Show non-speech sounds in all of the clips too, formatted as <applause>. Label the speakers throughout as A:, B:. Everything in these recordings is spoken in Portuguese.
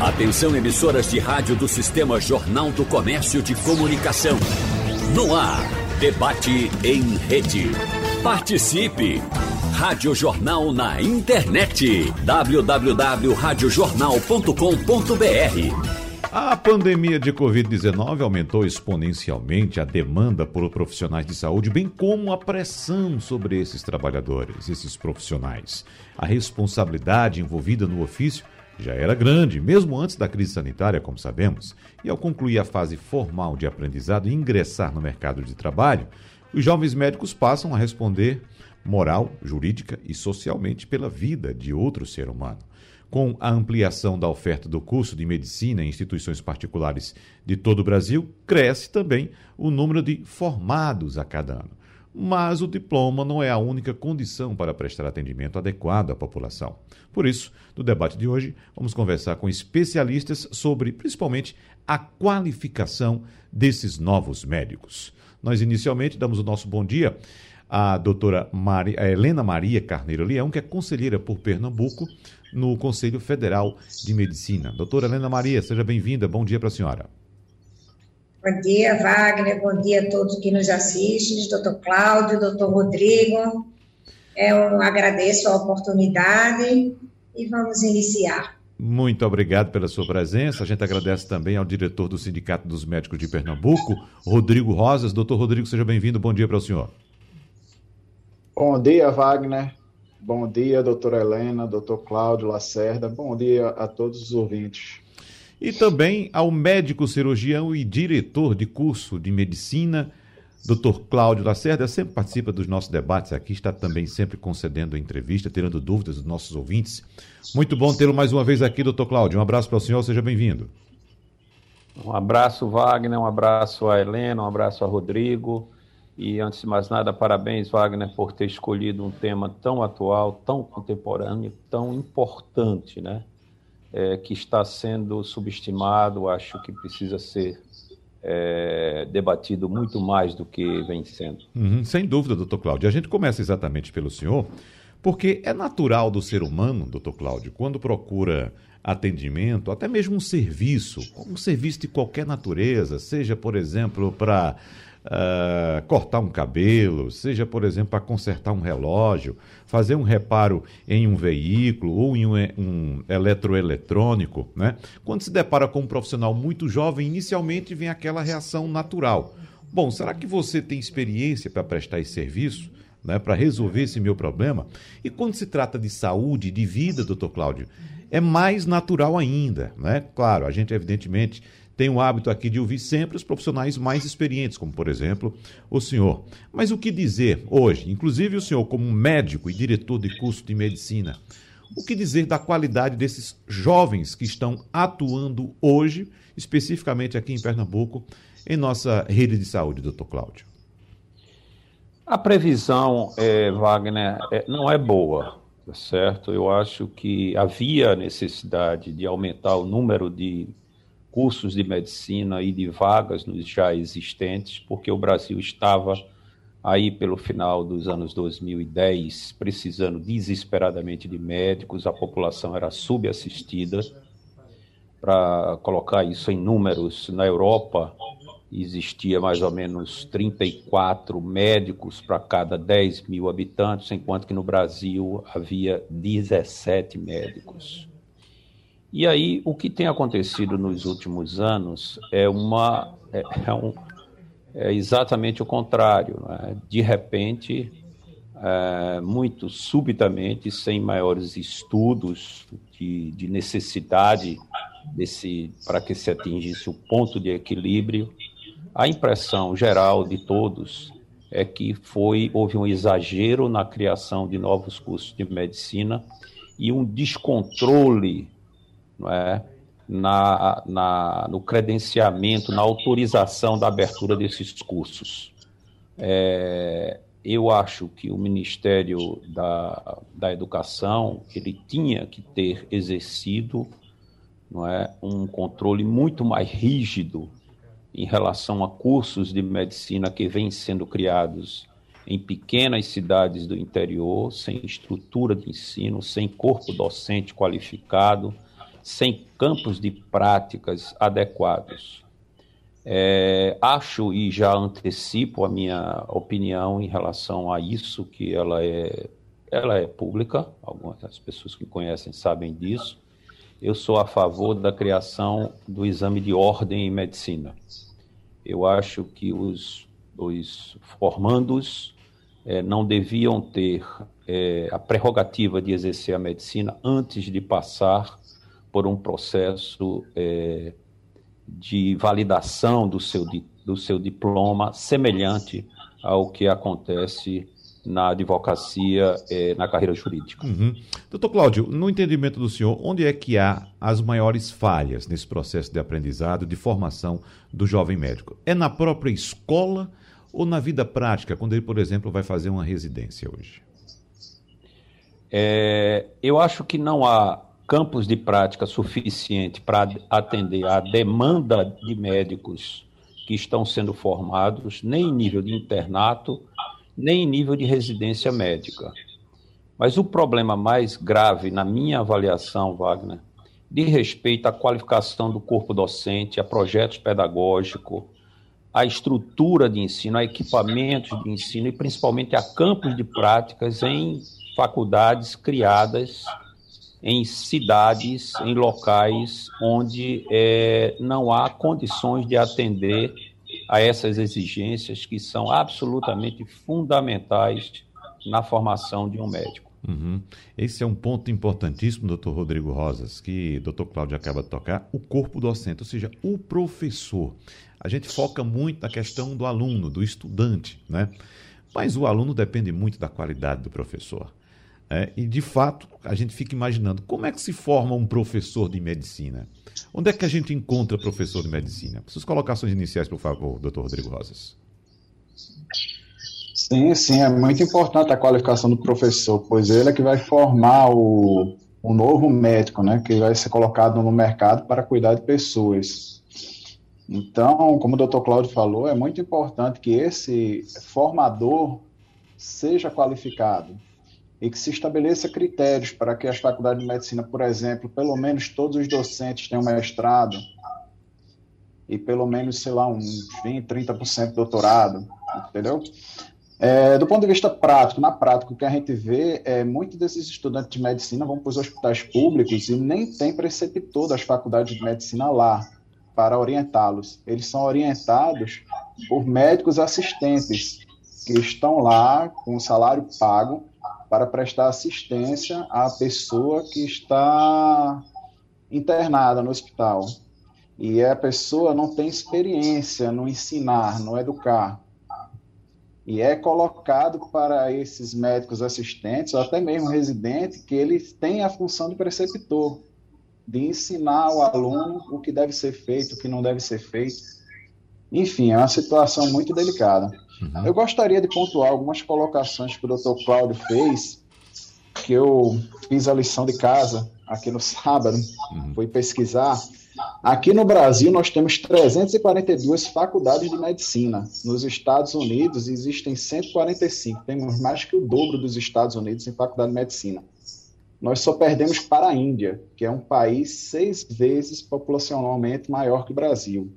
A: Atenção emissoras de rádio do Sistema Jornal do Comércio de Comunicação. No ar, debate em rede. Participe! Rádio Jornal na internet. www.radiojornal.com.br
B: a pandemia de Covid-19 aumentou exponencialmente a demanda por profissionais de saúde, bem como a pressão sobre esses trabalhadores, esses profissionais. A responsabilidade envolvida no ofício já era grande, mesmo antes da crise sanitária, como sabemos, e ao concluir a fase formal de aprendizado e ingressar no mercado de trabalho, os jovens médicos passam a responder moral, jurídica e socialmente pela vida de outro ser humano. Com a ampliação da oferta do curso de medicina em instituições particulares de todo o Brasil, cresce também o número de formados a cada ano mas o diploma não é a única condição para prestar atendimento adequado à população. Por isso, no debate de hoje, vamos conversar com especialistas sobre, principalmente, a qualificação desses novos médicos. Nós, inicialmente, damos o nosso bom dia à doutora Maria, Helena Maria Carneiro Leão, que é conselheira por Pernambuco no Conselho Federal de Medicina. Doutora Helena Maria, seja bem-vinda. Bom dia para a senhora.
C: Bom dia, Wagner. Bom dia a todos que nos assistem, doutor Cláudio, doutor Rodrigo. Eu agradeço a oportunidade e vamos iniciar.
B: Muito obrigado pela sua presença. A gente agradece também ao diretor do Sindicato dos Médicos de Pernambuco, Rodrigo Rosas. Doutor Rodrigo, seja bem-vindo. Bom dia para o senhor.
D: Bom dia, Wagner. Bom dia, doutora Helena, doutor Cláudio Lacerda. Bom dia a todos os ouvintes
B: e também ao médico cirurgião e diretor de curso de medicina, Dr. Cláudio Lacerda, sempre participa dos nossos debates aqui, está também sempre concedendo entrevista, tirando dúvidas dos nossos ouvintes. Muito bom tê-lo mais uma vez aqui, doutor Cláudio. Um abraço para o senhor, seja bem-vindo.
E: Um abraço, Wagner, um abraço a Helena, um abraço a Rodrigo. E antes de mais nada, parabéns, Wagner, por ter escolhido um tema tão atual, tão contemporâneo, tão importante, né? É, que está sendo subestimado, acho que precisa ser é, debatido muito mais do que vem sendo.
B: Uhum, sem dúvida, doutor Cláudio. A gente começa exatamente pelo senhor, porque é natural do ser humano, doutor Cláudio, quando procura atendimento, até mesmo um serviço, um serviço de qualquer natureza, seja, por exemplo, para uh, cortar um cabelo, seja, por exemplo, para consertar um relógio, fazer um reparo em um veículo ou em um, um eletroeletrônico, né? Quando se depara com um profissional muito jovem, inicialmente vem aquela reação natural. Bom, será que você tem experiência para prestar esse serviço? Né, para resolver esse meu problema. E quando se trata de saúde, de vida, doutor Cláudio, é mais natural ainda. Né? Claro, a gente, evidentemente, tem o hábito aqui de ouvir sempre os profissionais mais experientes, como por exemplo o senhor. Mas o que dizer hoje, inclusive o senhor como médico e diretor de curso de medicina, o que dizer da qualidade desses jovens que estão atuando hoje, especificamente aqui em Pernambuco, em nossa rede de saúde, doutor Cláudio?
E: A previsão, é, Wagner, é, não é boa, tá certo? Eu acho que havia necessidade de aumentar o número de cursos de medicina e de vagas nos já existentes, porque o Brasil estava aí pelo final dos anos 2010 precisando desesperadamente de médicos, a população era subassistida. Para colocar isso em números, na Europa existia mais ou menos 34 médicos para cada 10 mil habitantes, enquanto que no Brasil havia 17 médicos. E aí, o que tem acontecido nos últimos anos é uma é, é um, é exatamente o contrário. Né? De repente, é, muito subitamente, sem maiores estudos de, de necessidade desse para que se atingisse o ponto de equilíbrio, a impressão geral de todos é que foi houve um exagero na criação de novos cursos de medicina e um descontrole não é, na, na, no credenciamento, na autorização da abertura desses cursos. É, eu acho que o Ministério da, da Educação ele tinha que ter exercido não é, um controle muito mais rígido em relação a cursos de medicina que vêm sendo criados em pequenas cidades do interior, sem estrutura de ensino, sem corpo docente qualificado, sem campos de práticas adequados. É, acho e já antecipo a minha opinião em relação a isso, que ela é, ela é pública, algumas pessoas que conhecem sabem disso. Eu sou a favor da criação do exame de ordem em medicina. Eu acho que os, os formandos é, não deviam ter é, a prerrogativa de exercer a medicina antes de passar por um processo é, de validação do seu, do seu diploma semelhante ao que acontece na advocacia, é, na carreira jurídica.
B: Uhum. Doutor Cláudio, no entendimento do senhor, onde é que há as maiores falhas nesse processo de aprendizado, de formação do jovem médico? É na própria escola ou na vida prática, quando ele, por exemplo, vai fazer uma residência hoje?
E: É, eu acho que não há campos de prática suficiente para atender à demanda de médicos que estão sendo formados, nem em nível de internato, nem em nível de residência médica. Mas o problema mais grave, na minha avaliação, Wagner, de respeito à qualificação do corpo docente, a projetos pedagógicos, a estrutura de ensino, a equipamentos de ensino e principalmente a campos de práticas em faculdades criadas em cidades, em locais onde é, não há condições de atender a essas exigências que são absolutamente fundamentais na formação de um médico.
B: Uhum. Esse é um ponto importantíssimo, doutor Rodrigo Rosas, que o doutor Cláudio acaba de tocar, o corpo docente, ou seja, o professor. A gente foca muito na questão do aluno, do estudante, né? Mas o aluno depende muito da qualidade do professor. É, e, de fato, a gente fica imaginando como é que se forma um professor de medicina. Onde é que a gente encontra professor de medicina? Suas colocações iniciais, por favor, doutor Rodrigo Rosas.
D: Sim, sim, é muito importante a qualificação do professor, pois ele é que vai formar o, o novo médico, né, que vai ser colocado no mercado para cuidar de pessoas. Então, como o doutor Cláudio falou, é muito importante que esse formador seja qualificado, e que se estabeleça critérios para que as faculdades de medicina, por exemplo, pelo menos todos os docentes tenham mestrado e pelo menos, sei lá, uns 20, 30% doutorado, entendeu? É, do ponto de vista prático, na prática, o que a gente vê é muitos desses estudantes de medicina vão para os hospitais públicos e nem tem preceptor das faculdades de medicina lá para orientá-los. Eles são orientados por médicos assistentes que estão lá com salário pago para prestar assistência à pessoa que está internada no hospital. E a pessoa não tem experiência no ensinar, no educar. E é colocado para esses médicos assistentes, ou até mesmo residente, que eles têm a função de preceptor, de ensinar ao aluno o que deve ser feito, o que não deve ser feito. Enfim, é uma situação muito delicada. Uhum. Eu gostaria de pontuar algumas colocações que o Dr. Cláudio fez, que eu fiz a lição de casa aqui no sábado, uhum. fui pesquisar. Aqui no Brasil, nós temos 342 faculdades de medicina. Nos Estados Unidos, existem 145. Temos mais que o dobro dos Estados Unidos em faculdade de medicina. Nós só perdemos para a Índia, que é um país seis vezes populacionalmente maior que o Brasil.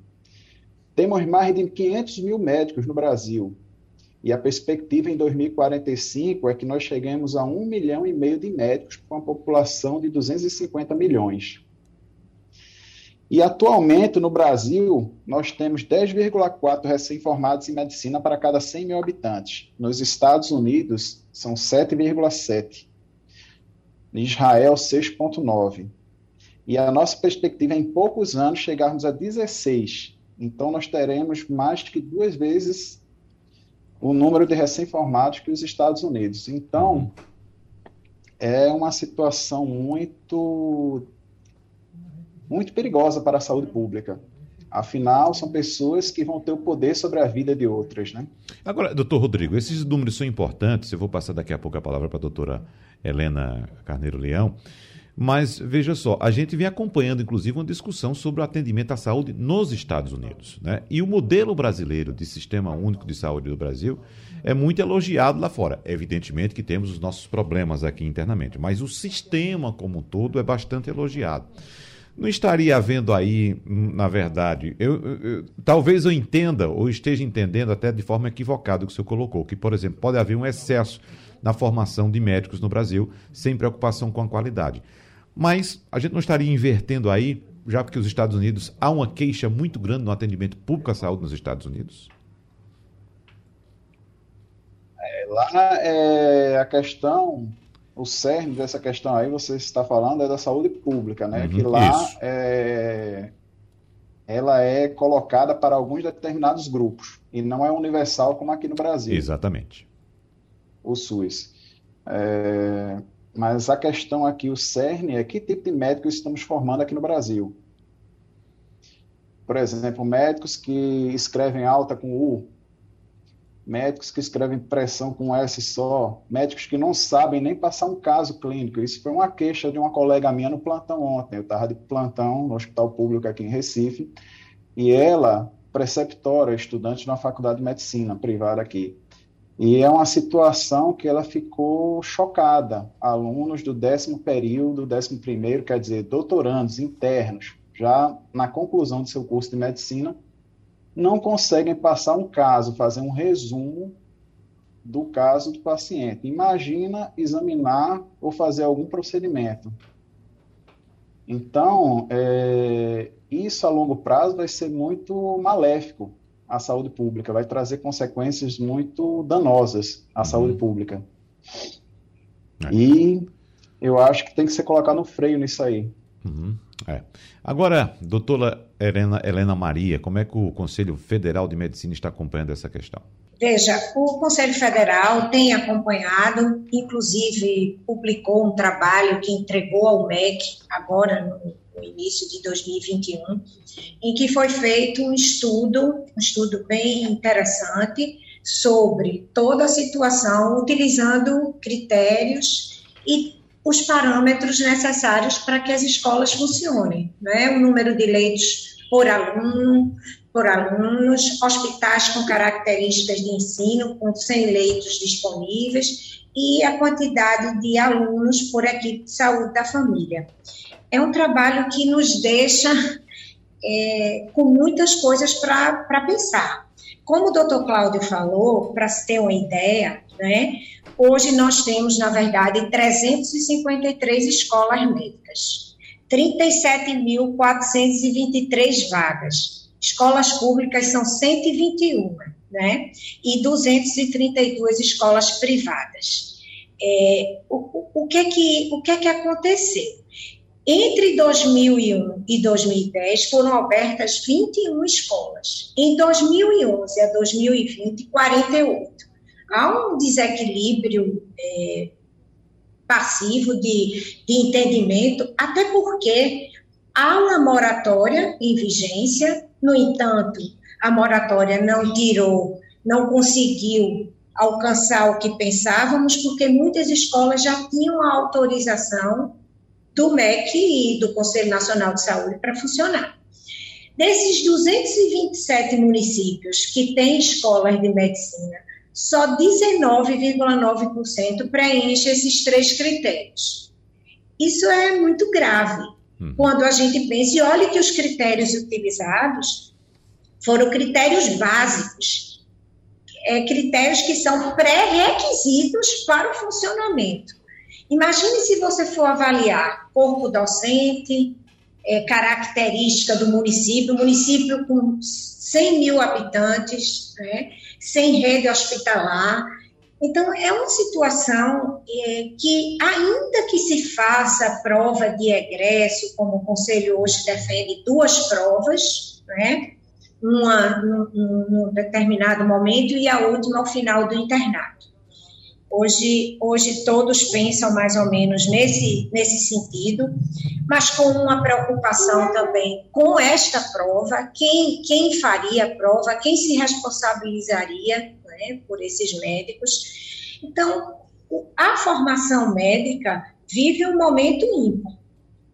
D: Temos mais de 500 mil médicos no Brasil. E a perspectiva em 2045 é que nós cheguemos a um milhão e meio de médicos com uma população de 250 milhões. E atualmente no Brasil, nós temos 10,4 recém-formados em medicina para cada 100 mil habitantes. Nos Estados Unidos, são 7,7. Em Israel, 6,9. E a nossa perspectiva é em poucos anos chegarmos a 16. Então, nós teremos mais que duas vezes o número de recém-formados que os Estados Unidos. Então, é uma situação muito, muito perigosa para a saúde pública. Afinal, são pessoas que vão ter o poder sobre a vida de outras, né?
B: Agora, doutor Rodrigo, esses números são importantes. Eu vou passar daqui a pouco a palavra para a doutora Helena Carneiro Leão. Mas veja só, a gente vem acompanhando, inclusive, uma discussão sobre o atendimento à saúde nos Estados Unidos. Né? E o modelo brasileiro de sistema único de saúde do Brasil é muito elogiado lá fora. Evidentemente que temos os nossos problemas aqui internamente, mas o sistema como um todo é bastante elogiado. Não estaria havendo aí, na verdade, eu, eu, eu, talvez eu entenda ou esteja entendendo até de forma equivocada o que o senhor colocou, que, por exemplo, pode haver um excesso na formação de médicos no Brasil, sem preocupação com a qualidade. Mas a gente não estaria invertendo aí, já porque os Estados Unidos há uma queixa muito grande no atendimento público à saúde nos Estados Unidos?
D: É, lá é a questão, o cerne dessa questão aí, você está falando, é da saúde pública, né? Uhum, que lá é, ela é colocada para alguns determinados grupos e não é universal como aqui no Brasil.
B: Exatamente.
D: O SUS. É, mas a questão aqui, o cerne, é que tipo de médicos estamos formando aqui no Brasil. Por exemplo, médicos que escrevem alta com U, médicos que escrevem pressão com S só, médicos que não sabem nem passar um caso clínico. Isso foi uma queixa de uma colega minha no plantão ontem. Eu estava de plantão no Hospital Público aqui em Recife, e ela, preceptora, estudante na Faculdade de Medicina privada aqui. E é uma situação que ela ficou chocada. Alunos do décimo período, décimo primeiro, quer dizer, doutorandos internos, já na conclusão do seu curso de medicina, não conseguem passar um caso, fazer um resumo do caso do paciente. Imagina examinar ou fazer algum procedimento. Então, é, isso a longo prazo vai ser muito maléfico à saúde pública, vai trazer consequências muito danosas à uhum. saúde pública. É. E eu acho que tem que ser colocado no freio nisso aí.
B: Uhum. É. Agora, doutora Helena, Helena Maria, como é que o Conselho Federal de Medicina está acompanhando essa questão?
C: Veja, o Conselho Federal tem acompanhado, inclusive publicou um trabalho que entregou ao MEC agora no, no início de 2021, em que foi feito um estudo, um estudo bem interessante sobre toda a situação, utilizando critérios e os parâmetros necessários para que as escolas funcionem, né? O número de leitos por aluno, por alunos, hospitais com características de ensino com 100 leitos disponíveis e a quantidade de alunos por equipe de saúde da família. É um trabalho que nos deixa é, com muitas coisas para pensar. Como o doutor Cláudio falou, para se ter uma ideia, né, Hoje nós temos, na verdade, 353 escolas médicas, 37.423 vagas. Escolas públicas são 121, né? E 232 escolas privadas. É, o, o, que é que, o que é que aconteceu? Entre 2001 e 2010 foram abertas 21 escolas. Em 2011 a 2020, 48 há um desequilíbrio é, passivo de, de entendimento, até porque há uma moratória em vigência, no entanto, a moratória não tirou, não conseguiu alcançar o que pensávamos, porque muitas escolas já tinham a autorização do MEC e do Conselho Nacional de Saúde para funcionar. Desses 227 municípios que têm escolas de medicina, só 19,9% preenche esses três critérios. Isso é muito grave. Uhum. Quando a gente pensa, e olha que os critérios utilizados foram critérios básicos, é, critérios que são pré-requisitos para o funcionamento. Imagine se você for avaliar corpo docente, é, característica do município, município com 100 mil habitantes, né? sem rede hospitalar. Então, é uma situação é, que, ainda que se faça prova de egresso, como o Conselho hoje defende duas provas, né? uma num, num determinado momento e a última ao final do internato. Hoje, hoje todos pensam mais ou menos nesse, nesse sentido, mas com uma preocupação também com esta prova, quem, quem faria a prova, quem se responsabilizaria né, por esses médicos. Então, a formação médica vive um momento ímpar.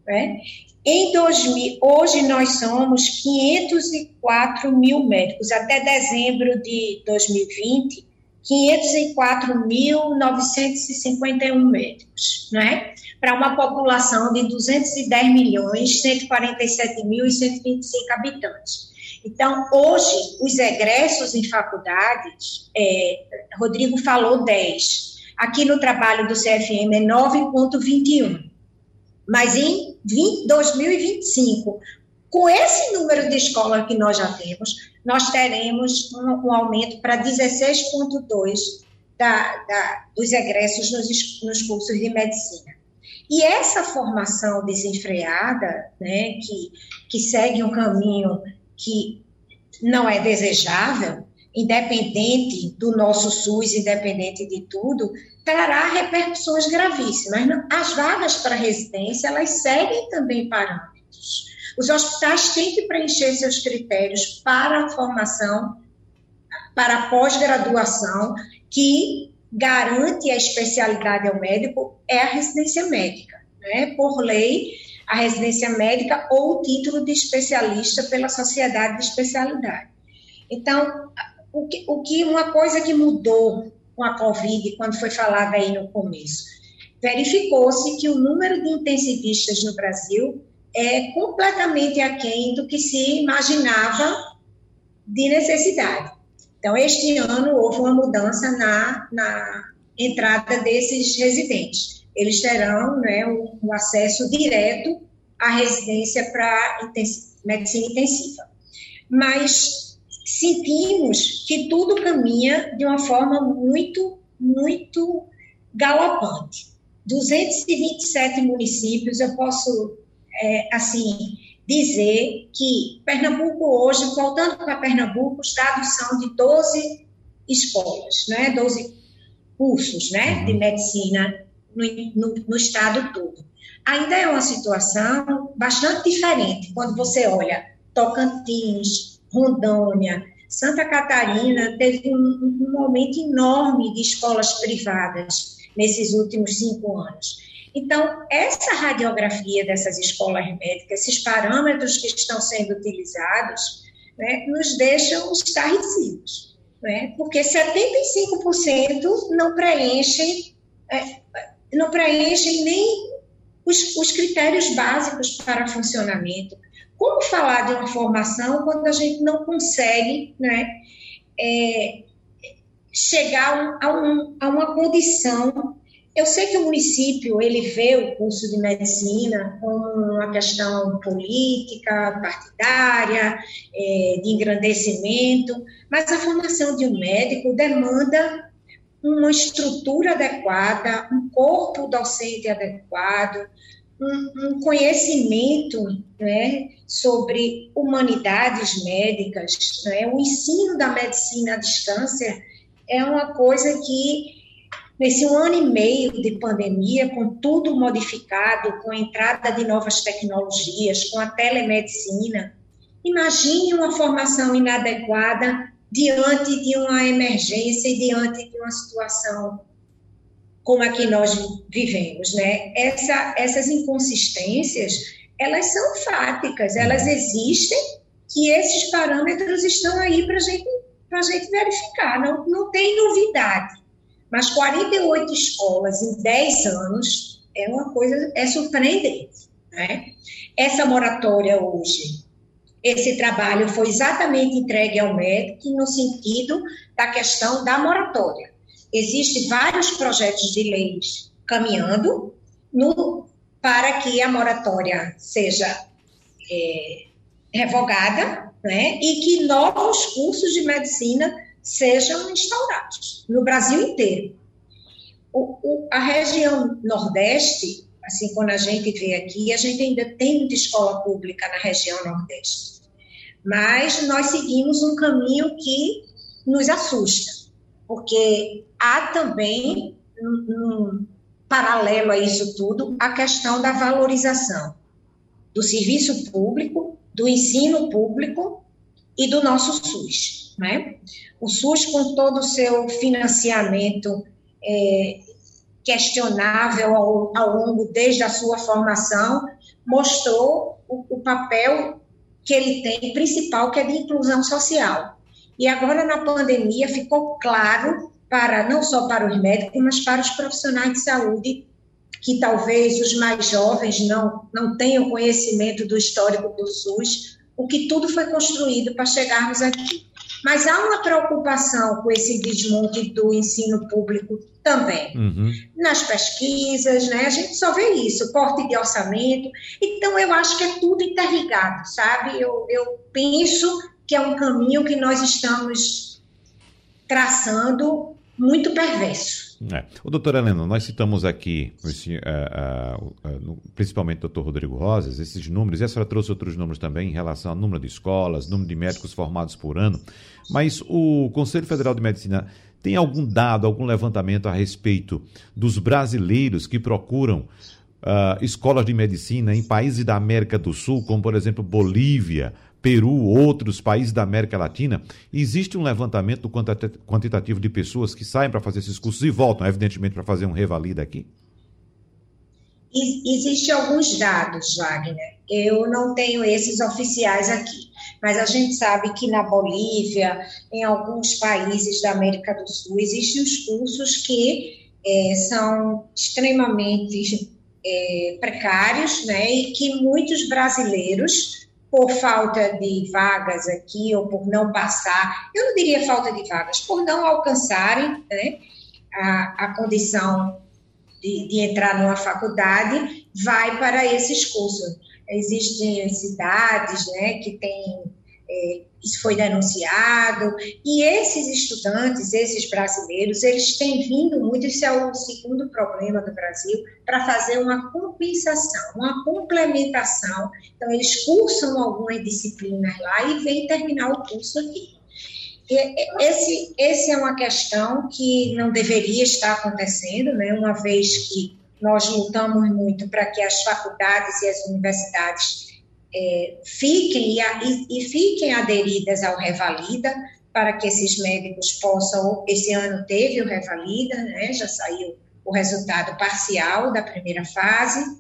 C: Né? Em 2000, hoje nós somos 504 mil médicos. Até dezembro de 2020, 504.951 médicos, não é? para uma população de 210 milhões, 147 mil e 125 habitantes. Então, hoje, os egressos em faculdades, é, Rodrigo falou 10. Aqui no trabalho do CFM é 9,21. Mas em 20, 2025, com esse número de escolas que nós já temos, nós teremos um, um aumento para 16,2 da, da, dos egressos nos, nos cursos de medicina. E essa formação desenfreada, né, que, que segue um caminho que não é desejável, independente do nosso SUS, independente de tudo, trará repercussões gravíssimas. As vagas para residência, elas seguem também parâmetros. Os hospitais têm que preencher seus critérios para a formação, para a pós-graduação, que garante a especialidade ao médico, é a residência médica. Né? Por lei, a residência médica ou o título de especialista pela sociedade de especialidade. Então, o que, o que uma coisa que mudou com a Covid, quando foi falada aí no começo, verificou-se que o número de intensivistas no Brasil é completamente aquém do que se imaginava de necessidade. Então, este ano houve uma mudança na, na entrada desses residentes. Eles terão né, o, o acesso direto à residência para medicina intensiva. Mas sentimos que tudo caminha de uma forma muito, muito galopante. 227 municípios, eu posso, é, assim, dizer que Pernambuco hoje, voltando para Pernambuco, os dados são de 12 escolas, né, 12 cursos né, de uhum. medicina no, no, no estado todo. Ainda é uma situação bastante diferente quando você olha Tocantins, Rondônia, Santa Catarina teve um, um aumento enorme de escolas privadas nesses últimos cinco anos. Então, essa radiografia dessas escolas médicas, esses parâmetros que estão sendo utilizados, né, nos deixam estarrecidos, né, porque 75% não preenchem, é, não preenchem nem os, os critérios básicos para funcionamento. Como falar de uma formação quando a gente não consegue né, é, chegar a, um, a uma condição eu sei que o município ele vê o curso de medicina como uma questão política, partidária, é, de engrandecimento, mas a formação de um médico demanda uma estrutura adequada, um corpo docente adequado, um, um conhecimento né, sobre humanidades médicas, né, o ensino da medicina à distância é uma coisa que Nesse um ano e meio de pandemia, com tudo modificado, com a entrada de novas tecnologias, com a telemedicina, imagine uma formação inadequada diante de uma emergência e diante de uma situação como a que nós vivemos, né? Essa, essas inconsistências, elas são fáticas, elas existem, que esses parâmetros estão aí para gente, a gente verificar, não, não tem novidade. Mas 48 escolas em 10 anos é uma coisa, é surpreendente. Né? Essa moratória hoje, esse trabalho foi exatamente entregue ao MEC no sentido da questão da moratória. Existem vários projetos de leis caminhando no, para que a moratória seja é, revogada né, e que novos cursos de medicina sejam instaurados no Brasil inteiro. O, o, a região Nordeste, assim, quando a gente vê aqui, a gente ainda tem muita escola pública na região Nordeste. Mas nós seguimos um caminho que nos assusta, porque há também, um, paralelo a isso tudo, a questão da valorização do serviço público, do ensino público e do nosso SUS. Né? O SUS, com todo o seu financiamento é, questionável ao, ao, longo, desde a sua formação, mostrou o, o papel que ele tem, principal, que é de inclusão social. E agora, na pandemia, ficou claro, para não só para os médicos, mas para os profissionais de saúde, que talvez os mais jovens não, não tenham conhecimento do histórico do SUS, o que tudo foi construído para chegarmos aqui. Mas há uma preocupação com esse desmonte do ensino público também. Uhum. Nas pesquisas, né? A gente só vê isso, corte de orçamento. Então, eu acho que é tudo interligado, sabe? Eu, eu penso que é um caminho que nós estamos traçando muito perverso.
B: É. O doutor Helena, nós citamos aqui, uh, uh, uh, principalmente o doutor Rodrigo Rosas, esses números, e a senhora trouxe outros números também em relação ao número de escolas, número de médicos formados por ano, mas o Conselho Federal de Medicina tem algum dado, algum levantamento a respeito dos brasileiros que procuram uh, escolas de medicina em países da América do Sul, como por exemplo Bolívia, Peru, outros países da América Latina? Existe um levantamento quantitativo de pessoas que saem para fazer esses cursos e voltam, evidentemente, para fazer um revalida aqui?
C: Existem alguns dados, Wagner. Eu não tenho esses oficiais aqui mas a gente sabe que na Bolívia, em alguns países da América do Sul, existem os cursos que é, são extremamente é, precários, né, e que muitos brasileiros, por falta de vagas aqui, ou por não passar, eu não diria falta de vagas, por não alcançarem né, a, a condição de, de entrar numa faculdade, vai para esses cursos. Existem cidades né, que têm, é, isso foi denunciado, e esses estudantes, esses brasileiros, eles têm vindo muito, esse é o segundo problema do Brasil, para fazer uma compensação, uma complementação. Então, eles cursam algumas disciplinas lá e vêm terminar o curso aqui. Esse, esse é uma questão que não deveria estar acontecendo, né, uma vez que nós lutamos muito para que as faculdades e as universidades é, fiquem e, e, fiquem aderidas ao Revalida, para que esses médicos possam. Esse ano teve o Revalida, né, já saiu o resultado parcial da primeira fase.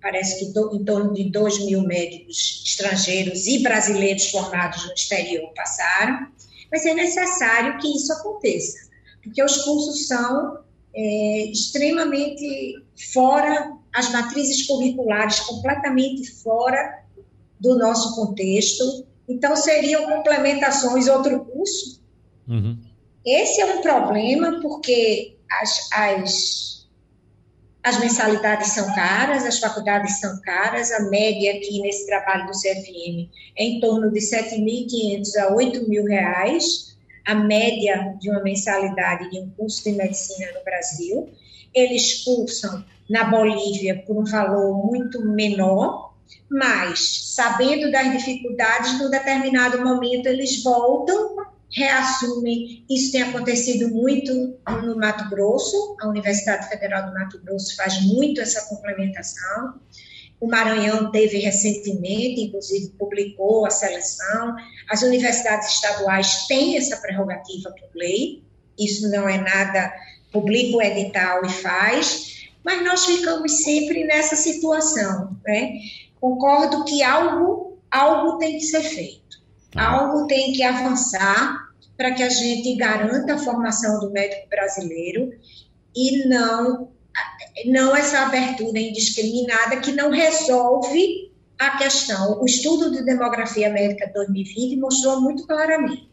C: Parece que do, em torno de 2 mil médicos estrangeiros e brasileiros formados no exterior passaram. Mas é necessário que isso aconteça, porque os cursos são é, extremamente fora, as matrizes curriculares completamente fora do nosso contexto. Então, seriam complementações, outro curso. Uhum. Esse é um problema porque as, as, as mensalidades são caras, as faculdades são caras, a média aqui nesse trabalho do CFM é em torno de 7.500 a 8 mil reais a média de uma mensalidade de um curso de medicina no Brasil. Eles cursam na Bolívia por um valor muito menor, mas sabendo das dificuldades, num determinado momento eles voltam, reassumem. Isso tem acontecido muito no Mato Grosso, a Universidade Federal do Mato Grosso faz muito essa complementação. O Maranhão teve recentemente, inclusive publicou a seleção. As universidades estaduais têm essa prerrogativa por lei, isso não é nada, publica o edital e faz, mas nós ficamos sempre nessa situação. Né? Concordo que algo, algo tem que ser feito, tá. algo tem que avançar para que a gente garanta a formação do médico brasileiro e não não essa abertura indiscriminada que não resolve a questão. O estudo de demografia médica 2020 mostrou muito claramente.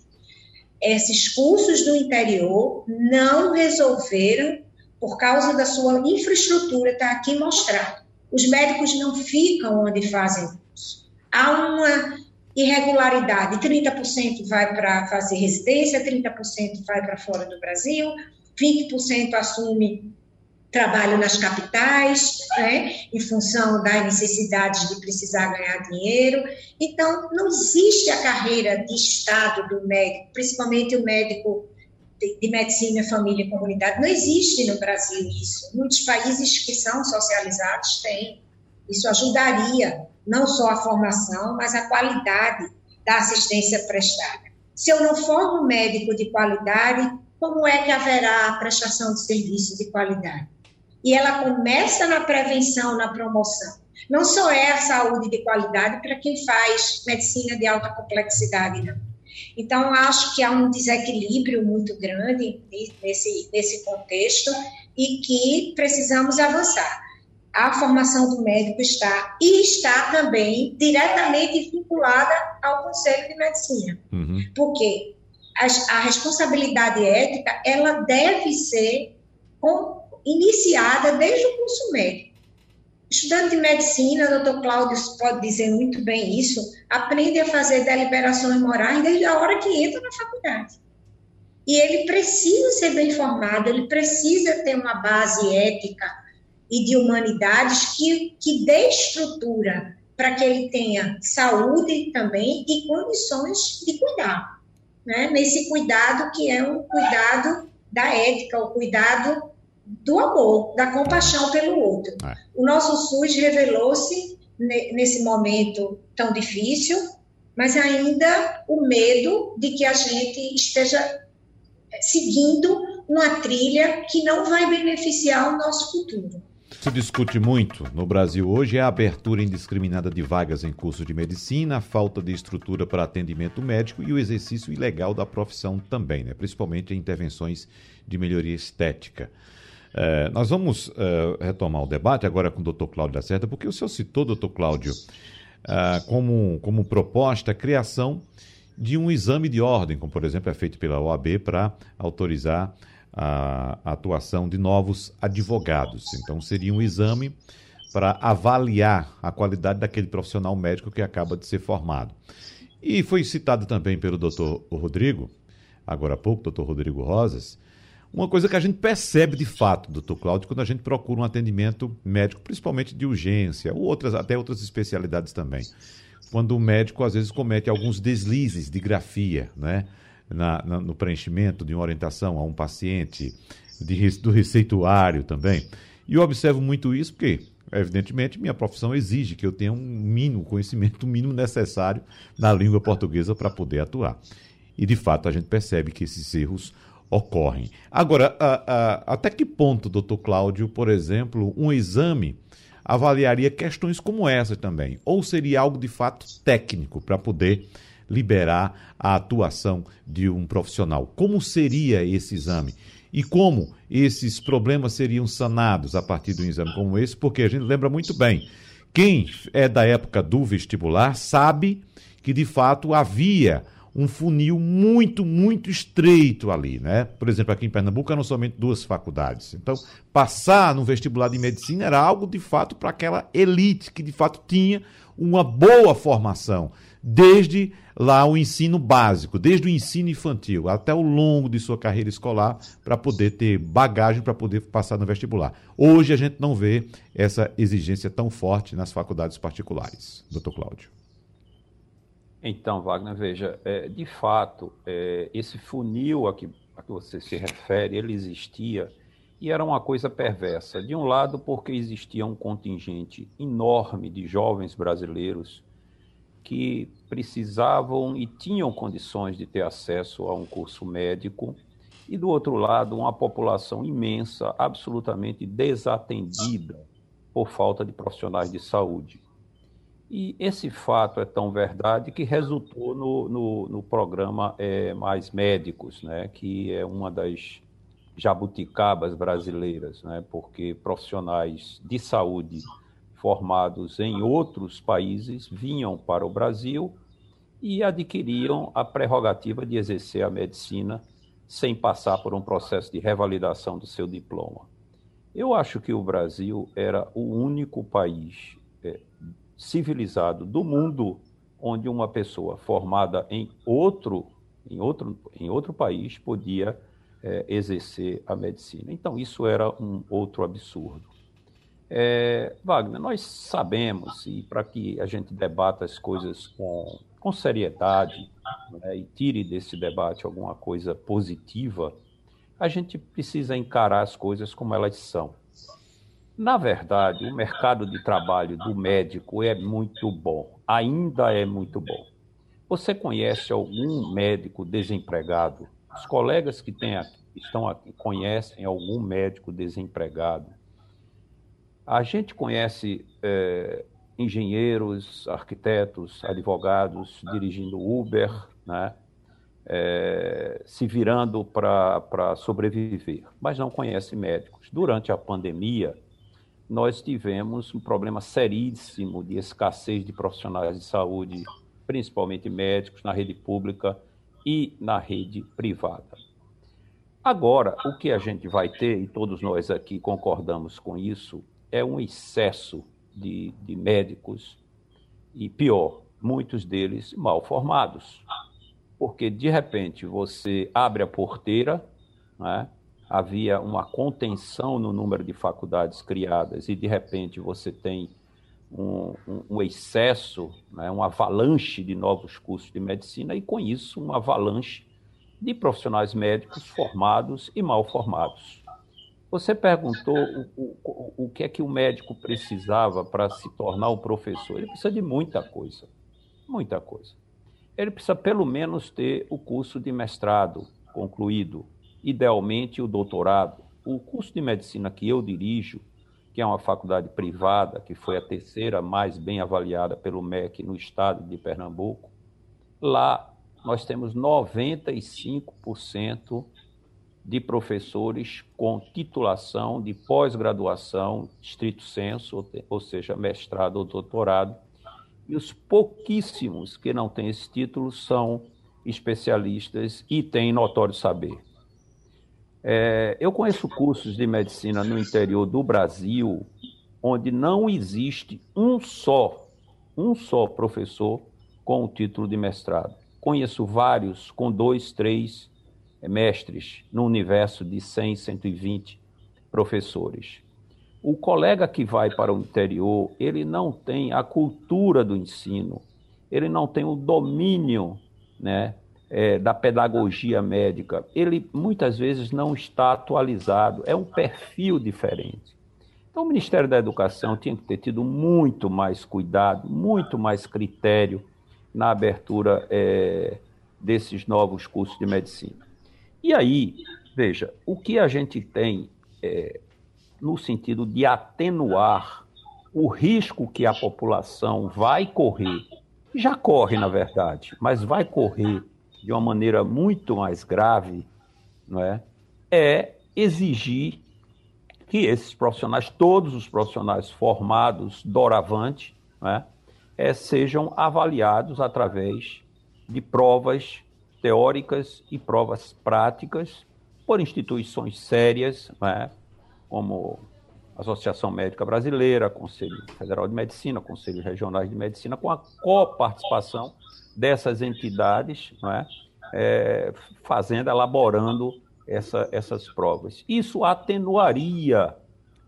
C: Esses cursos do interior não resolveram por causa da sua infraestrutura, está aqui mostrado. Os médicos não ficam onde fazem curso. Há uma irregularidade, 30% vai para fazer residência, 30% vai para fora do Brasil, 20% assume trabalho nas capitais, né, em função das necessidades de precisar ganhar dinheiro. Então, não existe a carreira de Estado do médico, principalmente o médico de, medicina, família e comunidade. Não existe no Brasil isso. Muitos países que são socializados têm. Isso ajudaria não só a formação, mas a qualidade da assistência prestada. Se eu não formo médico de qualidade, como é que haverá a prestação de serviço de qualidade? e ela começa na prevenção, na promoção. Não só é a saúde de qualidade para quem faz medicina de alta complexidade, não. Então, acho que há um desequilíbrio muito grande nesse, nesse contexto e que precisamos avançar. A formação do médico está e está também diretamente vinculada ao Conselho de Medicina, uhum. porque a, a, responsabilidade ética ela deve ser com, iniciada desde o curso médico. Estudante de medicina, o doutor Cláudio pode dizer muito bem isso, aprende a fazer deliberações morais desde a hora que entra na faculdade. E ele precisa ser bem formado, ele precisa ter uma base ética e de humanidades que, que dê estrutura para que ele tenha saúde também e condições de cuidar. Né? Nesse cuidado que é um cuidado da ética, o cuidado do amor, da compaixão pelo outro. É. O nosso SUS revelou-se nesse momento tão difícil, mas ainda o medo de que a gente esteja seguindo uma trilha que não vai beneficiar o nosso futuro.
B: Se discute muito no Brasil hoje é a abertura indiscriminada de vagas em curso de medicina, a falta de estrutura para atendimento médico e o exercício ilegal da profissão também, né? principalmente em intervenções de melhoria estética. É, nós vamos é, retomar o debate agora com o doutor Cláudio da Certa, porque o senhor citou, doutor Cláudio, é, como, como proposta a criação de um exame de ordem, como por exemplo é feito pela OAB para autorizar a, a atuação de novos advogados. Então seria um exame para avaliar a qualidade daquele profissional médico que acaba de ser formado. E foi citado também pelo doutor Rodrigo, agora há pouco, doutor Rodrigo Rosas, uma coisa que a gente percebe de fato, doutor Cláudio, quando a gente procura um atendimento médico, principalmente de urgência, ou outras, até outras especialidades também. Quando o médico, às vezes, comete alguns deslizes de grafia, né? Na, na, no preenchimento de uma orientação a um paciente, de, do receituário também. E eu observo muito isso porque, evidentemente, minha profissão exige que eu tenha um mínimo conhecimento, o mínimo necessário na língua portuguesa para poder atuar. E, de fato, a gente percebe que esses erros ocorrem. Agora, a, a, até que ponto, doutor Cláudio, por exemplo, um exame avaliaria questões como essa também? Ou seria algo de fato técnico para poder liberar a atuação de um profissional? Como seria esse exame? E como esses problemas seriam sanados a partir de um exame como esse? Porque a gente lembra muito bem, quem é da época do vestibular sabe que de fato havia um funil muito, muito estreito ali, né? Por exemplo, aqui em Pernambuco eram somente duas faculdades. Então, passar no vestibular de medicina era algo de fato para aquela elite que de fato tinha uma boa formação, desde lá o ensino básico, desde o ensino infantil até o longo de sua carreira escolar, para poder ter bagagem para poder passar no vestibular. Hoje a gente não vê essa exigência tão forte nas faculdades particulares. Doutor Cláudio.
E: Então, Wagner, veja, é, de fato, é, esse funil a que, a que você se refere, ele existia e era uma coisa perversa. De um lado, porque existia um contingente enorme de jovens brasileiros que precisavam e tinham condições de ter acesso a um curso médico, e do outro lado, uma população imensa, absolutamente desatendida por falta de profissionais de saúde. E esse fato é tão verdade que resultou no, no, no programa é, Mais Médicos, né, que é uma das jabuticabas brasileiras, né, porque profissionais de saúde formados em outros países vinham para o Brasil e adquiriam a prerrogativa de exercer a medicina sem passar por um processo de revalidação do seu diploma. Eu acho que o Brasil era o único país civilizado do mundo onde uma pessoa formada em outro, em outro, em outro país podia é, exercer a medicina. Então, isso era um outro absurdo. É, Wagner, nós sabemos, e para que a gente debata as coisas com, com seriedade né, e tire desse debate alguma coisa positiva, a gente precisa encarar as coisas como elas são. Na verdade, o mercado de trabalho do médico é muito bom, ainda é muito bom. Você conhece algum médico desempregado? Os colegas que aqui, estão aqui conhecem algum médico desempregado? A gente conhece é, engenheiros, arquitetos, advogados dirigindo Uber, né? é, se virando para sobreviver, mas não conhece médicos. Durante a pandemia, nós tivemos um problema seríssimo de escassez de profissionais de saúde, principalmente médicos, na rede pública e na rede privada. Agora, o que a gente vai ter, e todos nós aqui concordamos com isso, é um excesso de, de médicos e, pior, muitos deles mal formados. Porque, de repente, você abre a porteira, né? Havia uma contenção no número de faculdades criadas, e, de repente, você tem um, um, um excesso, né? um avalanche de novos cursos de medicina, e, com isso, um avalanche de profissionais médicos formados e mal formados. Você perguntou o, o, o que é que o médico precisava para se tornar um professor. Ele precisa de muita coisa, muita coisa. Ele precisa pelo menos ter o curso de mestrado concluído, idealmente o doutorado. O curso de medicina que eu dirijo, que é uma faculdade privada, que foi a terceira mais bem avaliada pelo MEC no estado de Pernambuco, lá nós temos 95% de professores com titulação de pós-graduação, estrito senso, ou seja, mestrado ou doutorado, e os pouquíssimos que não têm esse título são especialistas e têm notório saber. É, eu conheço cursos de medicina no interior do Brasil onde não existe um só, um só professor com o título de mestrado. Conheço vários com dois, três eh, mestres no universo de 100, 120 professores. O colega que vai para o interior, ele não tem a cultura do ensino, ele não tem o domínio né, é, da pedagogia médica, ele muitas vezes não está atualizado, é um perfil diferente. Então, o Ministério da Educação tinha que ter tido muito mais cuidado, muito mais critério na abertura é, desses novos cursos de medicina. E aí, veja, o que a gente tem é, no sentido de atenuar o risco que a população vai correr, já corre, na verdade, mas vai correr de uma maneira muito mais grave, não é? É exigir que esses profissionais, todos os profissionais formados doravante, é? é, sejam avaliados através de provas teóricas e provas práticas por instituições sérias, né, como Associação Médica Brasileira, Conselho Federal de Medicina, Conselhos Regionais de Medicina, com a coparticipação dessas entidades, né, é, fazendo, elaborando essa, essas provas. Isso atenuaria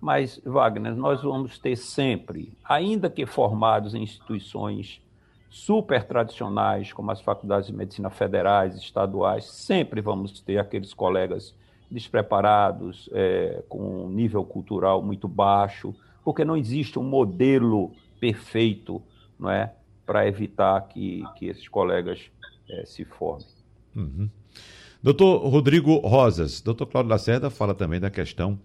E: mas, Wagner, nós vamos ter sempre, ainda que formados em instituições super tradicionais, como as faculdades de medicina federais, estaduais, sempre vamos ter aqueles colegas despreparados, é, com um nível cultural muito baixo, porque não existe um modelo perfeito não é, para evitar que, que esses colegas é, se formem.
B: Uhum. Doutor Rodrigo Rosas, doutor Cláudio Lacerda fala também da questão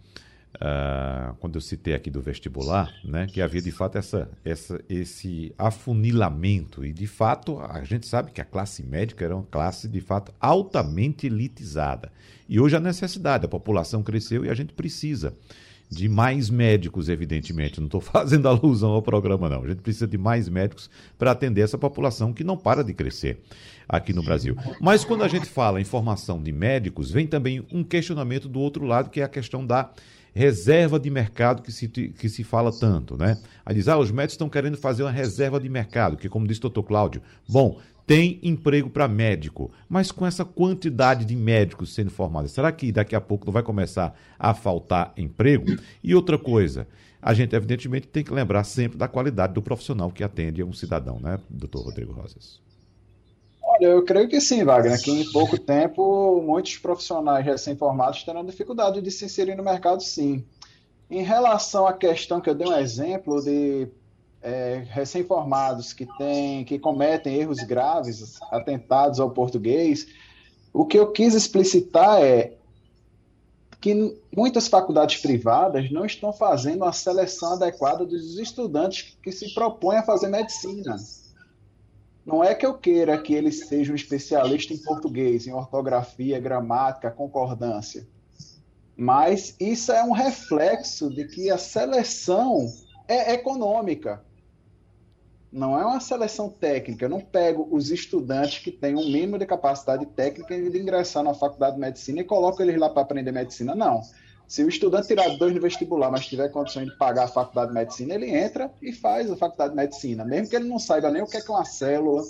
B: Uh, quando eu citei aqui do vestibular, né, que havia de fato essa, essa, esse afunilamento. E de fato, a gente sabe que a classe médica era uma classe de fato altamente elitizada. E hoje a necessidade, a população cresceu e a gente precisa de mais médicos, evidentemente. Não estou <laughs> fazendo alusão ao programa, não. A gente precisa de mais médicos para atender essa população que não para de crescer aqui no Brasil. Mas quando a gente fala em formação de médicos, vem também um questionamento do outro lado, que é a questão da reserva de mercado que se, que se fala tanto, né? Aí diz, ah, os médicos estão querendo fazer uma reserva de mercado, que como disse o doutor Cláudio, bom, tem emprego para médico, mas com essa quantidade de médicos sendo formados, será que daqui a pouco não vai começar a faltar emprego? E outra coisa, a gente evidentemente tem que lembrar sempre da qualidade do profissional que atende a um cidadão, né, doutor Rodrigo Rosas?
D: Olha, eu creio que sim, Wagner, que em pouco tempo muitos profissionais recém-formados terão dificuldade de se inserir no mercado, sim. Em relação à questão que eu dei um exemplo de é, recém-formados que, tem, que cometem erros graves, atentados ao português, o que eu quis explicitar é que muitas faculdades privadas não estão fazendo a seleção adequada dos estudantes que se propõem a fazer medicina. Não é que eu queira que ele seja um especialista em português, em ortografia, gramática, concordância. Mas isso é um reflexo de que a seleção é econômica. Não é uma seleção técnica. Eu não pego os estudantes que têm um mínimo de capacidade técnica de ingressar na faculdade de medicina e coloco eles lá para aprender medicina. Não. Se o estudante tirar dois no vestibular, mas tiver condições de pagar a faculdade de medicina, ele entra e faz a faculdade de medicina, mesmo que ele não saiba nem o que é, que é uma célula,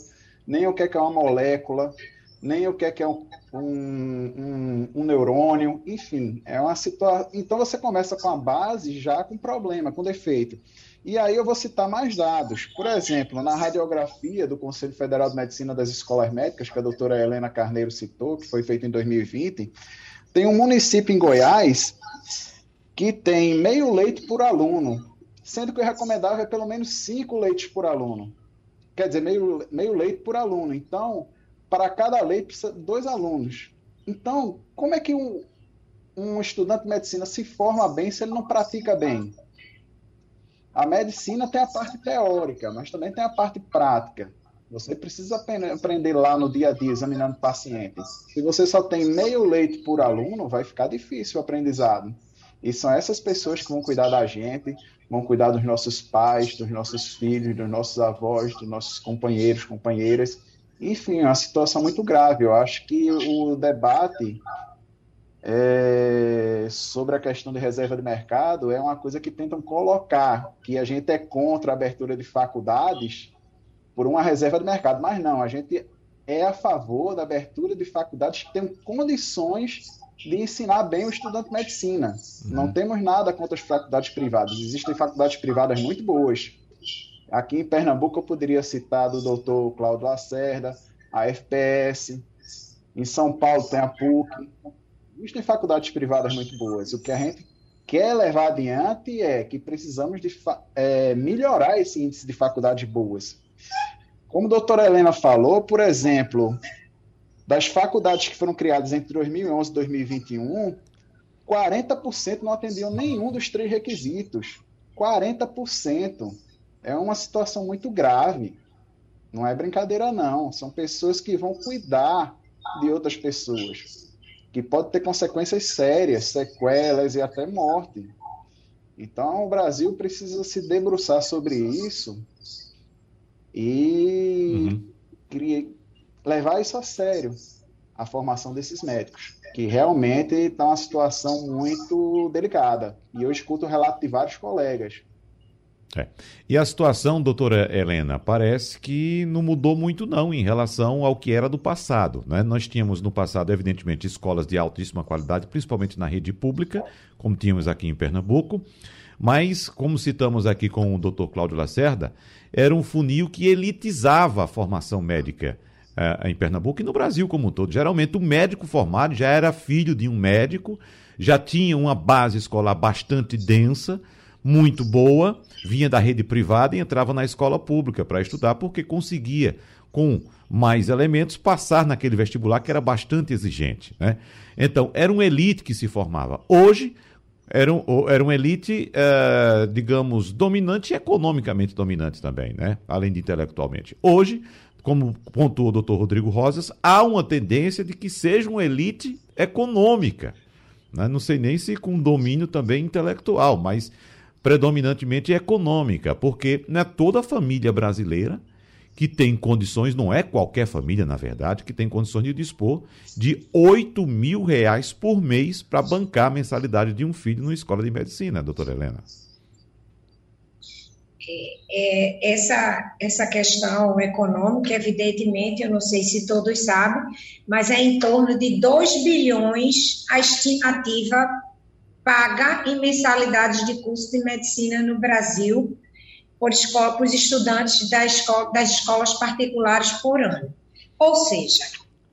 D: nem o que é, que é uma molécula, nem o que é, que é um, um, um, neurônio, enfim, é uma situação. Então você começa com a base já com problema, com defeito. E aí eu vou citar mais dados. Por exemplo, na radiografia do Conselho Federal de Medicina das Escolas Médicas, que a doutora Helena Carneiro citou, que foi feita em 2020, tem um município em Goiás que tem meio leite por aluno, sendo que o recomendável é pelo menos cinco leites por aluno. Quer dizer, meio, meio leite por aluno. Então, para cada leite precisa dois alunos. Então, como é que um, um estudante de medicina se forma bem se ele não pratica bem? A medicina tem a parte teórica, mas também tem a parte prática. Você precisa aprender lá no dia a dia, examinando pacientes. Se você só tem meio leite por aluno, vai ficar difícil o aprendizado. E são essas pessoas que vão cuidar da gente, vão cuidar dos nossos pais, dos nossos filhos, dos nossos avós, dos nossos companheiros, companheiras. Enfim, é uma situação muito grave. Eu acho que o debate é, sobre a questão de reserva de mercado é uma coisa que tentam colocar, que a gente é contra a abertura de faculdades por uma reserva de mercado, mas não, a gente é a favor da abertura de faculdades que tenham condições de ensinar bem o estudante de medicina. Uhum. Não temos nada contra as faculdades privadas. Existem faculdades privadas muito boas. Aqui em Pernambuco eu poderia citar do doutor Cláudio Lacerda, a FPS. Em São Paulo tem a PUC. Existem faculdades privadas muito boas. O que a gente quer levar adiante é que precisamos de é, melhorar esse índice de faculdades boas. Como a doutora Helena falou, por exemplo, das faculdades que foram criadas entre 2011 e 2021, 40% não atendiam nenhum dos três requisitos. 40%. É uma situação muito grave. Não é brincadeira, não. São pessoas que vão cuidar de outras pessoas, que pode ter consequências sérias, sequelas e até morte. Então, o Brasil precisa se debruçar sobre isso e uhum levar isso a sério, a formação desses médicos, que realmente está uma situação muito delicada. E eu escuto o relato de vários colegas.
B: É. E a situação, doutora Helena, parece que não mudou muito não em relação ao que era do passado. Né? Nós tínhamos no passado, evidentemente, escolas de altíssima qualidade, principalmente na rede pública, como tínhamos aqui em Pernambuco, mas, como citamos aqui com o doutor Cláudio Lacerda, era um funil que elitizava a formação médica é, em Pernambuco e no Brasil como um todo. Geralmente, o médico formado já era filho de um médico, já tinha uma base escolar bastante densa, muito boa, vinha da rede privada e entrava na escola pública para estudar, porque conseguia, com mais elementos, passar naquele vestibular que era bastante exigente. Né? Então, era uma elite que se formava. Hoje, era, um, era uma elite, uh, digamos, dominante e economicamente dominante também, né? além de intelectualmente. Hoje, como pontuou o doutor Rodrigo Rosas, há uma tendência de que seja uma elite econômica. Né? Não sei nem se com domínio também intelectual, mas predominantemente econômica, porque não é toda a família brasileira que tem condições, não é qualquer família, na verdade, que tem condições de dispor de 8 mil reais por mês para bancar a mensalidade de um filho numa escola de medicina, doutora Helena.
C: É, essa, essa questão econômica, evidentemente, eu não sei se todos sabem, mas é em torno de 2 bilhões a estimativa paga em mensalidades de curso de medicina no Brasil por, escola, por estudantes da escola, das escolas particulares por ano. Ou seja,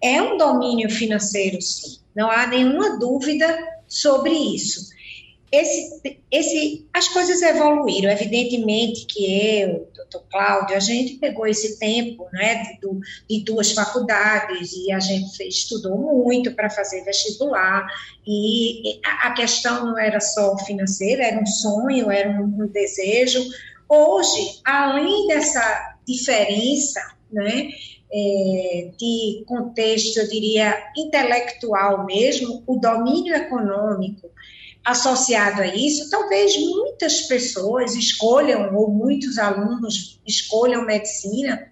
C: é um domínio financeiro, sim, não há nenhuma dúvida sobre isso esse, esse, as coisas evoluíram. Evidentemente que eu, doutor Cláudio, a gente pegou esse tempo né, de, de duas faculdades e a gente estudou muito para fazer vestibular. E a, questão não era só financeira, era um sonho, era um desejo. Hoje, além dessa diferença né, é, de contexto, eu diria, intelectual mesmo, o domínio econômico associado a isso, talvez muitas pessoas escolham, ou muitos alunos escolham medicina,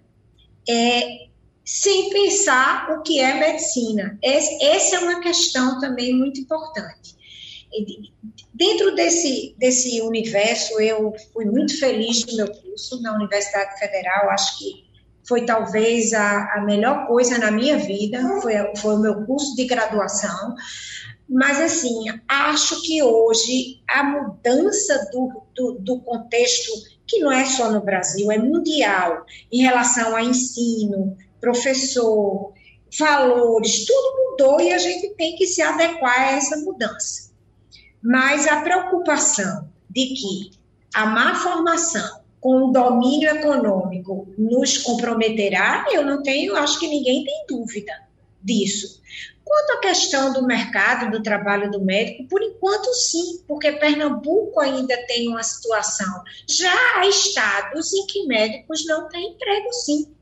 C: é, sem pensar o que é medicina. Essa é uma questão também muito importante. Dentro desse, desse universo, eu fui muito feliz no meu curso na Universidade Federal, acho que foi talvez a, a melhor coisa na minha vida, foi, foi o meu curso de graduação, mas, assim, acho que hoje a mudança do, do, do, contexto, que não é só no Brasil, é mundial, em relação a ensino, professor, valores, tudo mudou e a gente tem que se adequar a essa mudança. Mas a preocupação de que a má formação com o domínio econômico nos comprometerá, eu não tenho, acho que ninguém tem dúvida disso. Quanto à questão do mercado do trabalho do médico, por enquanto sim, porque Pernambuco ainda tem uma situação. Já há estados em que médicos não têm emprego, sim.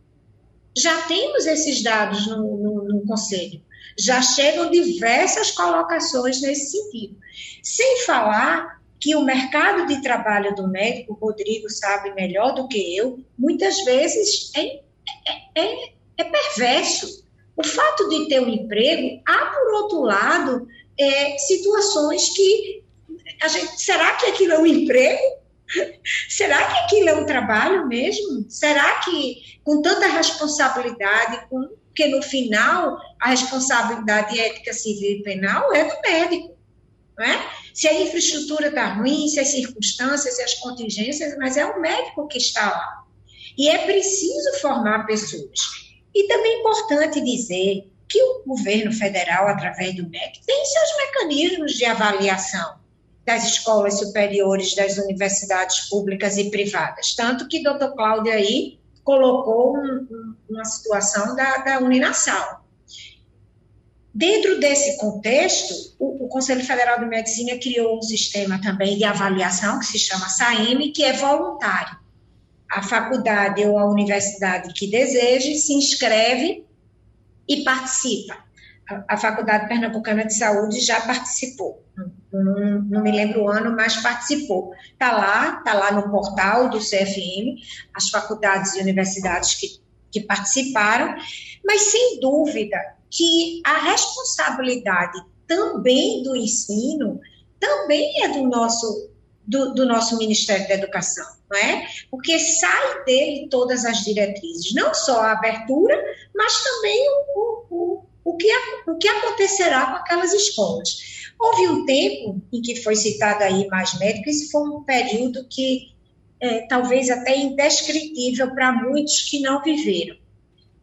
C: Já temos esses dados no, no, no Conselho. Já chegam diversas colocações nesse sentido. Sem falar que o mercado de trabalho do médico, o Rodrigo sabe melhor do que eu, muitas vezes é, é, é, é perverso o fato de ter um emprego, há, por outro lado, é, situações que a gente. Será que aquilo é um emprego? <laughs> Será que aquilo é um trabalho mesmo? Será que, com tanta responsabilidade, com, que no final a responsabilidade ética civil e penal é do médico? Não é? Se a infraestrutura está ruim, se as circunstâncias, se as contingências, mas é o médico que está lá. E é preciso formar pessoas. E também é importante dizer que o governo federal, através do MEC, tem seus mecanismos de avaliação das escolas superiores, das universidades públicas e privadas. Tanto que doutor Cláudio aí colocou um, um, uma situação da, da. Dentro desse contexto, o, o, Conselho Federal de Medicina criou um sistema também de avaliação que se chama SAEM, que é voluntário a faculdade ou a universidade que deseje se inscreve e participa. A, a Faculdade Pernambucana de Saúde já participou, não, não me lembro o ano, mas participou. Está lá, está lá no portal do CFM, as faculdades e universidades que, que participaram, mas sem dúvida que a responsabilidade também do ensino também é do nosso do, do, nosso Ministério da Educação, não é? Porque sai dele todas as diretrizes, não só a abertura, mas também o, o, que, o que acontecerá com aquelas escolas. Houve um tempo em que foi citado aí mais médico, esse foi um período que é, talvez até indescritível para muitos que não viveram.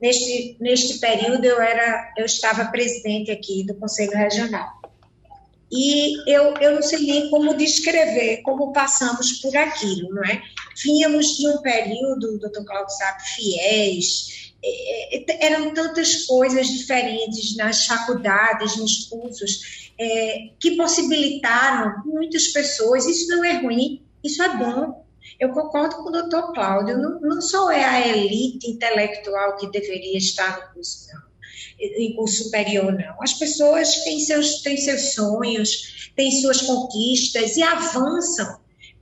C: Neste, neste período eu era, eu estava presidente aqui do Conselho Regional. E eu, eu não sei nem como descrever como passamos por aquilo, não é? Vínhamos de um período, o doutor Claudio sabe, fiéis, eram tantas coisas diferentes nas faculdades, nos cursos, é, que possibilitaram muitas pessoas, isso não é ruim, isso é bom. Eu concordo com o doutor Cláudio, não, não só é a elite intelectual que deveria estar no curso, não em curso superior, não. As pessoas têm seus, têm seus sonhos, têm suas conquistas e avançam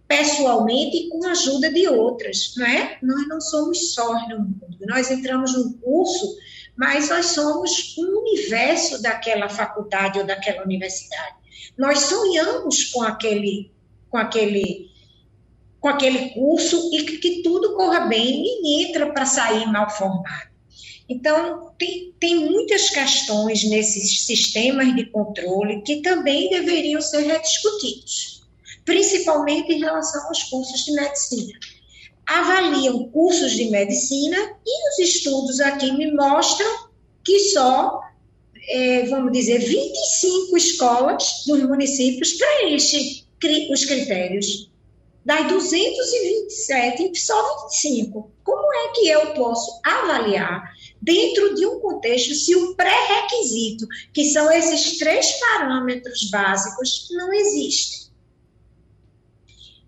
C: pessoalmente e com a ajuda de outras, não é? Nós não somos só no mundo. Nós entramos num curso, mas nós somos um universo daquela faculdade ou daquela universidade. Nós sonhamos com aquele, com aquele, com aquele curso e que, que tudo corra bem. Ninguém entra para sair mal formado. Então, tem, tem muitas questões nesses sistemas de controle que também deveriam ser rediscutidos, principalmente em relação aos cursos de medicina. Avaliam cursos de medicina e os estudos aqui me mostram que só, é, vamos dizer, 25 escolas dos municípios preenchem os critérios. Das 227, só 25. Como é que eu posso avaliar dentro de um contexto se o pré-requisito, que são esses três parâmetros básicos, não existe.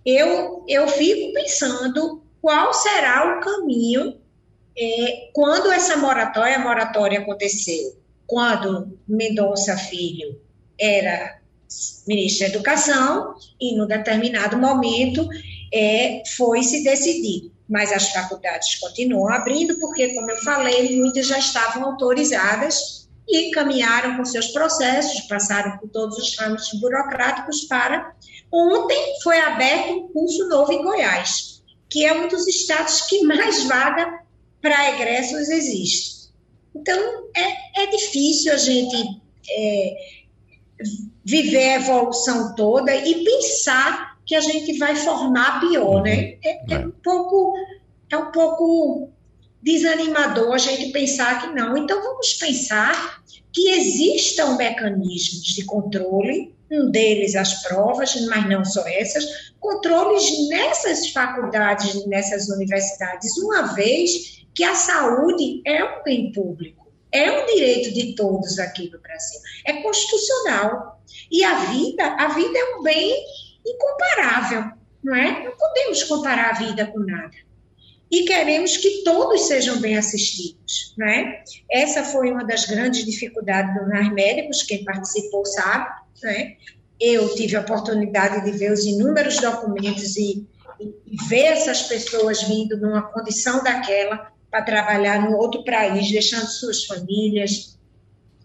C: Eu, eu fico pensando qual será o caminho é, quando essa moratória, moratória aconteceu, quando Mendonça Filho era ministro da Educação, e no determinado momento é, foi se decidir. Mas as faculdades continuam abrindo, porque, como eu falei, muitas já estavam autorizadas e caminharam com seus processos, passaram por todos os trâmites burocráticos para. Ontem foi aberto um curso novo em Goiás, que é um dos estados que mais vaga para egressos existe. Então, é, é difícil a gente é, viver a evolução toda e pensar que a gente vai formar pior, né? É, é, um pouco é um pouco desanimador a gente pensar que não. Então vamos pensar que existam mecanismos de controle, um deles as provas, mas não só essas, controles nessas faculdades, nessas universidades, uma vez que a saúde é um bem público, é um direito de todos aqui no Brasil, é constitucional. E a vida, a vida é um bem incomparável, não é? Não podemos comparar a vida com nada. E queremos que todos sejam bem assistidos, não é? Essa foi uma das grandes dificuldades do NAR Médicos, quem participou sabe, não é? Eu tive a oportunidade de ver os inúmeros documentos e, e, e ver essas pessoas vindo numa condição daquela para trabalhar no outro país, deixando suas famílias,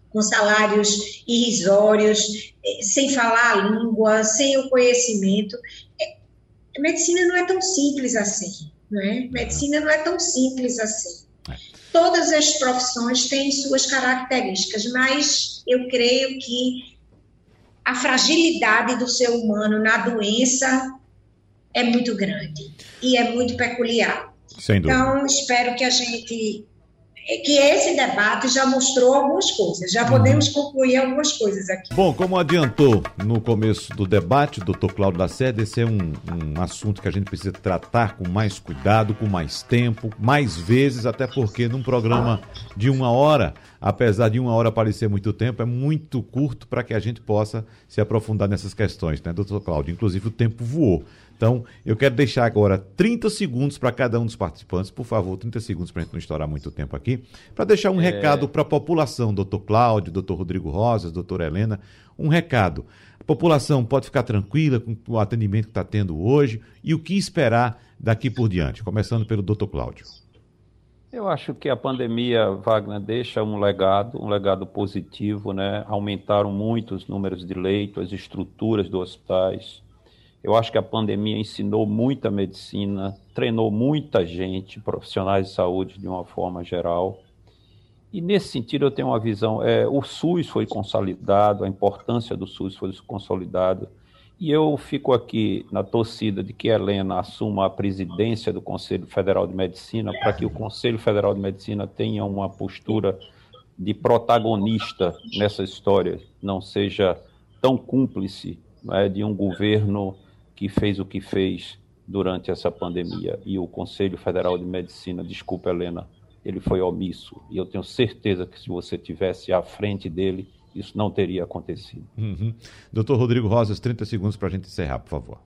C: com salários irrisórios, eh, sem falar a língua, sem o conhecimento. É, medicina não é tão simples assim, não é? Medicina não é tão simples assim. É. Todas as profissões têm suas características, mas eu creio que a fragilidade do ser humano na doença é muito grande e é muito peculiar. Então, espero que a gente que esse debate já mostrou algumas coisas, já podemos concluir algumas coisas aqui.
B: Bom, como adiantou no começo do debate, doutor Cláudio Lacerda, esse é um, um assunto que a gente precisa tratar com mais cuidado, com mais tempo, mais vezes, até porque num programa de uma hora, apesar de uma hora parecer muito tempo, é muito curto para que a gente possa se aprofundar nessas questões, né, doutor Cláudio? Inclusive o tempo voou. Então, eu quero deixar agora 30 segundos para cada um dos participantes, por favor, 30 segundos para a gente não estourar muito tempo aqui, para deixar um é... recado para a população, doutor Cláudio, doutor Rodrigo Rosas, doutora Helena, um recado. A população pode ficar tranquila com o atendimento que está tendo hoje e o que esperar daqui por diante, começando pelo doutor Cláudio.
E: Eu acho que a pandemia, Wagner, deixa um legado, um legado positivo, né? Aumentaram muito os números de leitos, as estruturas dos hospitais, eu acho que a pandemia ensinou muita medicina, treinou muita gente, profissionais de saúde de uma forma geral. E nesse sentido eu tenho uma visão, é, o SUS foi consolidado, a importância do SUS foi consolidada, e eu fico aqui na torcida de que Helena assuma a presidência do Conselho Federal de Medicina, para que o Conselho Federal de Medicina tenha uma postura de protagonista nessa história, não seja tão cúmplice é, de um governo que fez o que fez durante essa pandemia. E o Conselho Federal de Medicina, desculpa, Helena, ele foi omisso. E eu tenho certeza que se você tivesse à frente dele, isso não teria acontecido.
B: Uhum. Doutor Rodrigo Rosas, 30 segundos para a gente encerrar, por favor.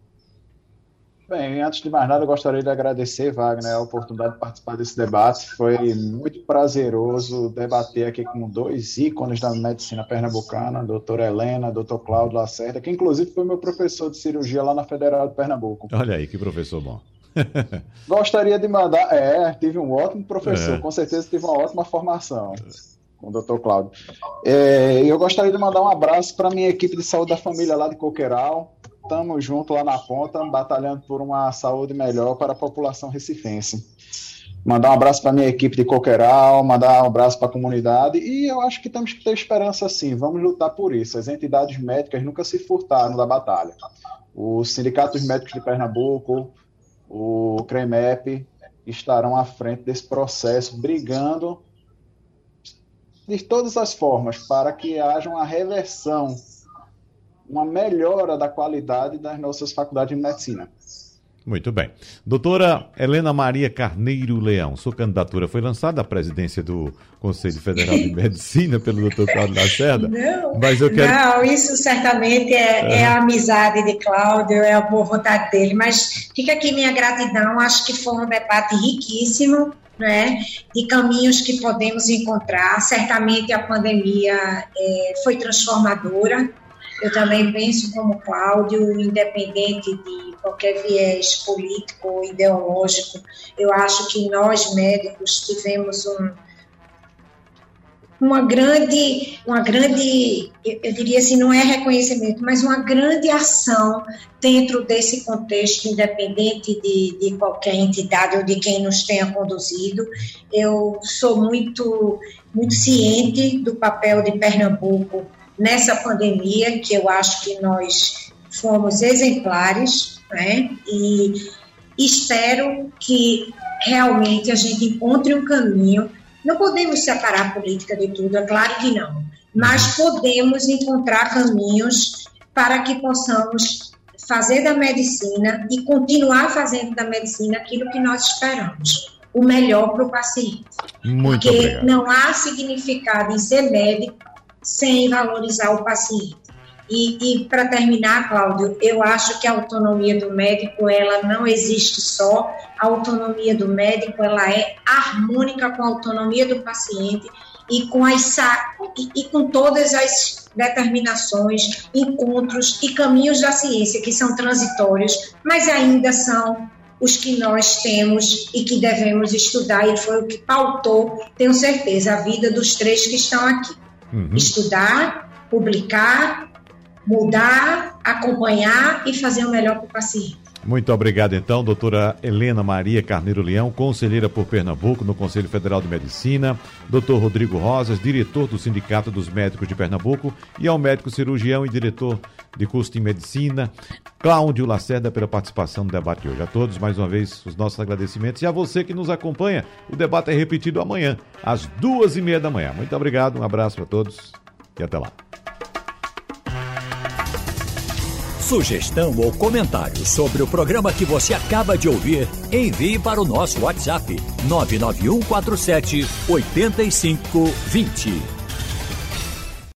D: Bem, antes de mais nada, eu gostaria de agradecer, Wagner, a oportunidade de participar desse debate. Foi muito prazeroso debater aqui com dois ícones da medicina pernambucana, doutora Helena, doutor Cláudio Lacerda, que inclusive foi meu professor de cirurgia lá na Federal de Pernambuco.
B: Olha aí, que professor bom. <laughs>
D: gostaria de mandar. É, tive um ótimo professor, é. com certeza tive uma ótima formação com o doutor Cláudio. É, eu gostaria de mandar um abraço para a minha equipe de saúde da família lá de Coqueiral, estamos juntos lá na ponta, batalhando por uma saúde melhor para a população recifense. Mandar um abraço para a minha equipe de Coqueiral, mandar um abraço para a comunidade, e eu acho que temos que ter esperança sim, vamos lutar por isso. As entidades médicas nunca se furtaram da batalha. Os sindicatos médicos de Pernambuco, o CREMEP, estarão à frente desse processo, brigando de todas as formas para que haja uma reversão uma melhora da qualidade das nossas faculdades de medicina.
B: Muito bem. Doutora Helena Maria Carneiro Leão, sua candidatura foi lançada à presidência do Conselho Federal de <laughs> Medicina pelo doutor Cláudio Lacerda?
C: Não, mas eu quero... não isso certamente é, é, a amizade de Cláudio, é a boa vontade dele, mas fica aqui minha gratidão, acho que foi um debate riquíssimo, né, de caminhos que podemos encontrar. Certamente a pandemia é, foi transformadora. Eu também penso como Cláudio, independente de qualquer viés político ou ideológico, eu acho que nós médicos tivemos um, uma grande, uma grande, eu diria assim, não é reconhecimento, mas uma grande ação dentro desse contexto, independente de, de qualquer entidade ou de quem nos tenha conduzido. Eu sou muito, muito ciente do papel de Pernambuco nessa pandemia, que eu acho que nós fomos exemplares, né? E espero que realmente a gente encontre um caminho não podemos separar a política de tudo, é claro que não, mas podemos encontrar caminhos para que possamos fazer da medicina e continuar fazendo da medicina aquilo que nós esperamos, o melhor para o paciente.
B: Muito
C: Porque
B: obrigado.
C: não há significado em ser médico sem valorizar o paciente. E, e para terminar, Cláudio, eu acho que a autonomia do médico ela não existe só. A autonomia do médico ela é harmônica com a autonomia do paciente e com as e, e com todas as determinações, encontros e caminhos da ciência que são transitórios, mas ainda são os que nós temos e que devemos estudar, e foi o que pautou, tenho certeza, a vida dos três que estão aqui.
B: Uhum.
C: Estudar, publicar mudar, acompanhar e fazer o melhor para o paciente.
B: Muito obrigado, então, doutora Helena Maria Carneiro Leão, conselheira por Pernambuco no Conselho Federal de Medicina, doutor Rodrigo Rosas, diretor do Sindicato dos Médicos de Pernambuco, e ao médico cirurgião e diretor de curso em medicina, Cláudio Lacerda, pela participação no debate de hoje. A todos, mais uma vez, os nossos agradecimentos e a você que nos acompanha. O debate é repetido amanhã, às duas e meia da manhã. Muito obrigado, um abraço para todos e até lá.
A: Sugestão ou comentário sobre o programa que você acaba de ouvir, envie para o nosso WhatsApp 99147 8520.